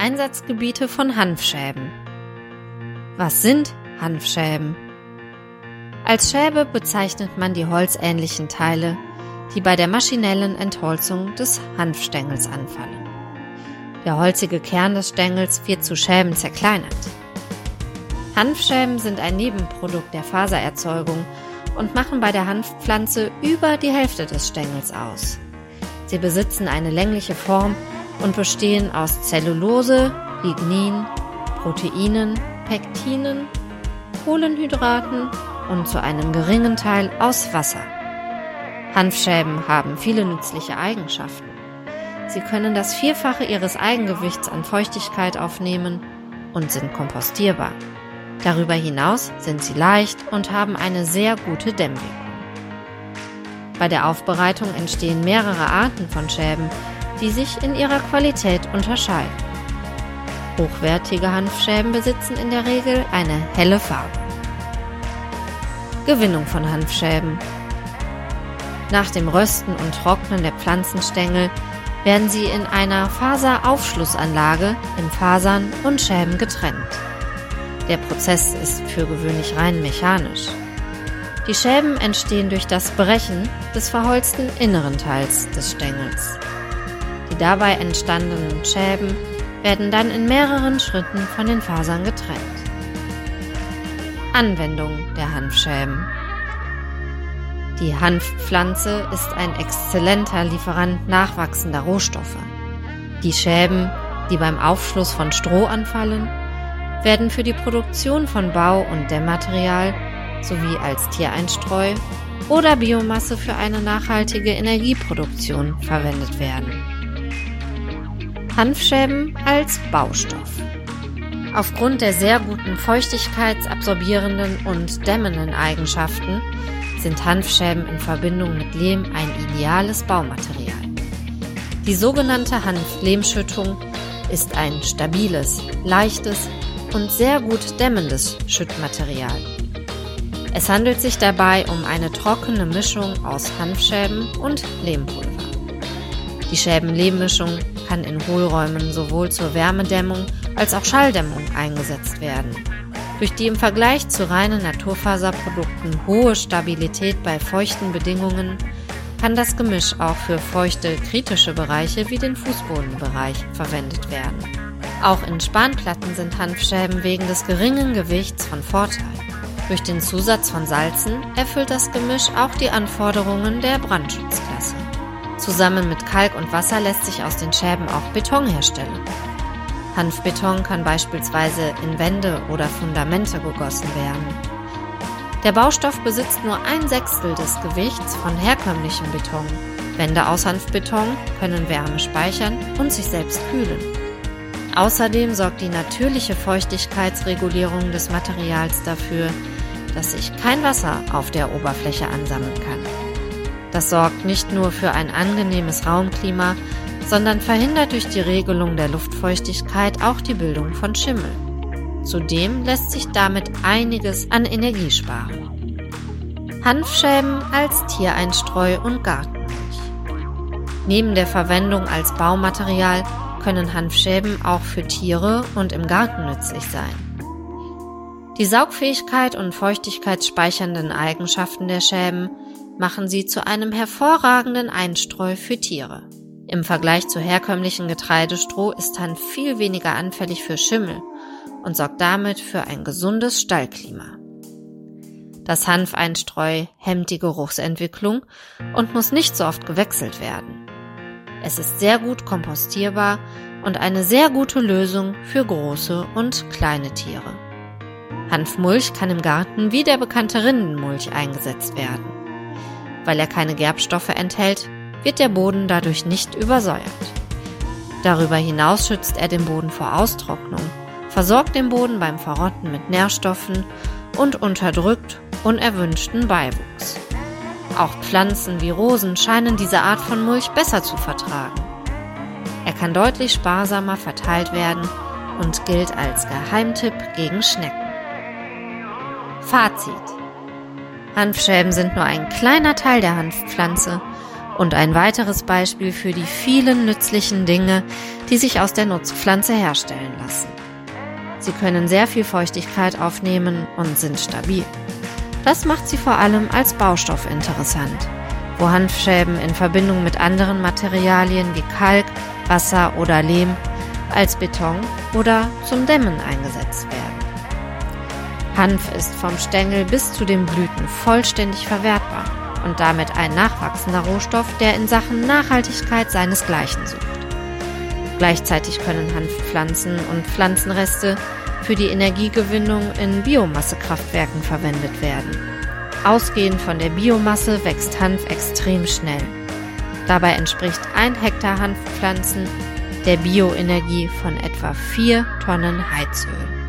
Einsatzgebiete von Hanfschäben. Was sind Hanfschäben? Als Schäbe bezeichnet man die holzähnlichen Teile, die bei der maschinellen Entholzung des Hanfstängels anfallen. Der holzige Kern des Stängels wird zu Schäben zerkleinert. Hanfschäben sind ein Nebenprodukt der Fasererzeugung und machen bei der Hanfpflanze über die Hälfte des Stängels aus. Sie besitzen eine längliche Form und bestehen aus Zellulose, Lignin, Proteinen, Pektinen, Kohlenhydraten und zu einem geringen Teil aus Wasser. Hanfschäben haben viele nützliche Eigenschaften. Sie können das Vierfache ihres Eigengewichts an Feuchtigkeit aufnehmen und sind kompostierbar. Darüber hinaus sind sie leicht und haben eine sehr gute Dämmwirkung. Bei der Aufbereitung entstehen mehrere Arten von Schäben, die sich in ihrer Qualität unterscheiden. Hochwertige Hanfschäben besitzen in der Regel eine helle Farbe. Gewinnung von Hanfschäben. Nach dem Rösten und Trocknen der Pflanzenstängel werden sie in einer Faseraufschlussanlage in Fasern und Schäben getrennt. Der Prozess ist für gewöhnlich rein mechanisch. Die Schäben entstehen durch das Brechen des verholzten inneren Teils des Stängels. Dabei entstandenen Schäben werden dann in mehreren Schritten von den Fasern getrennt. Anwendung der Hanfschäben. Die Hanfpflanze ist ein exzellenter Lieferant nachwachsender Rohstoffe. Die Schäben, die beim Aufschluss von Stroh anfallen, werden für die Produktion von Bau- und Dämmmaterial sowie als Tiereinstreu oder Biomasse für eine nachhaltige Energieproduktion verwendet werden. Hanfschäben als Baustoff. Aufgrund der sehr guten feuchtigkeitsabsorbierenden und dämmenden Eigenschaften sind Hanfschäben in Verbindung mit Lehm ein ideales Baumaterial. Die sogenannte Hanflehmschüttung ist ein stabiles, leichtes und sehr gut dämmendes Schüttmaterial. Es handelt sich dabei um eine trockene Mischung aus Hanfschäben und Lehmpulver. Die Schäben-Lehmmischung kann in Hohlräumen sowohl zur Wärmedämmung als auch Schalldämmung eingesetzt werden. Durch die im Vergleich zu reinen Naturfaserprodukten hohe Stabilität bei feuchten Bedingungen kann das Gemisch auch für feuchte kritische Bereiche wie den Fußbodenbereich verwendet werden. Auch in Spanplatten sind Hanfschäben wegen des geringen Gewichts von Vorteil. Durch den Zusatz von Salzen erfüllt das Gemisch auch die Anforderungen der Brandschutzklasse. Zusammen mit Kalk und Wasser lässt sich aus den Schäben auch Beton herstellen. Hanfbeton kann beispielsweise in Wände oder Fundamente gegossen werden. Der Baustoff besitzt nur ein Sechstel des Gewichts von herkömmlichem Beton. Wände aus Hanfbeton können Wärme speichern und sich selbst kühlen. Außerdem sorgt die natürliche Feuchtigkeitsregulierung des Materials dafür, dass sich kein Wasser auf der Oberfläche ansammeln kann. Das sorgt nicht nur für ein angenehmes Raumklima, sondern verhindert durch die Regelung der Luftfeuchtigkeit auch die Bildung von Schimmel. Zudem lässt sich damit einiges an Energie sparen. Hanfschäben als Tiereinstreu und Gartenmilch. Neben der Verwendung als Baumaterial können Hanfschäben auch für Tiere und im Garten nützlich sein. Die Saugfähigkeit und feuchtigkeitsspeichernden Eigenschaften der Schäben machen sie zu einem hervorragenden Einstreu für Tiere. Im Vergleich zu herkömmlichen Getreidestroh ist Hanf viel weniger anfällig für Schimmel und sorgt damit für ein gesundes Stallklima. Das Hanfeinstreu hemmt die Geruchsentwicklung und muss nicht so oft gewechselt werden. Es ist sehr gut kompostierbar und eine sehr gute Lösung für große und kleine Tiere. Hanfmulch kann im Garten wie der bekannte Rindenmulch eingesetzt werden. Weil er keine Gerbstoffe enthält, wird der Boden dadurch nicht übersäuert. Darüber hinaus schützt er den Boden vor Austrocknung, versorgt den Boden beim Verrotten mit Nährstoffen und unterdrückt unerwünschten Beiwuchs. Auch Pflanzen wie Rosen scheinen diese Art von Mulch besser zu vertragen. Er kann deutlich sparsamer verteilt werden und gilt als Geheimtipp gegen Schnecken. Fazit Hanfschäben sind nur ein kleiner Teil der Hanfpflanze Und ein weiteres Beispiel für die vielen nützlichen Dinge, die sich aus der Nutzpflanze herstellen lassen. Sie können sehr viel Feuchtigkeit aufnehmen und sind stabil. Das macht sie vor allem als Baustoff interessant, wo Hanfschäben in Verbindung mit anderen Materialien wie Kalk, Wasser oder Lehm als Beton oder zum Dämmen eingesetzt werden. Hanf ist vom Stängel bis zu den Blüten vollständig verwertbar und damit ein nachwachsender Rohstoff, der in Sachen Nachhaltigkeit seinesgleichen sucht. Gleichzeitig können Hanfpflanzen und Pflanzenreste für die Energiegewinnung in Biomassekraftwerken verwendet werden. Ausgehend von der Biomasse wächst Hanf extrem schnell. Dabei entspricht ein Hektar Hanfpflanzen der Bioenergie von etwa 4 Tonnen Heizöl.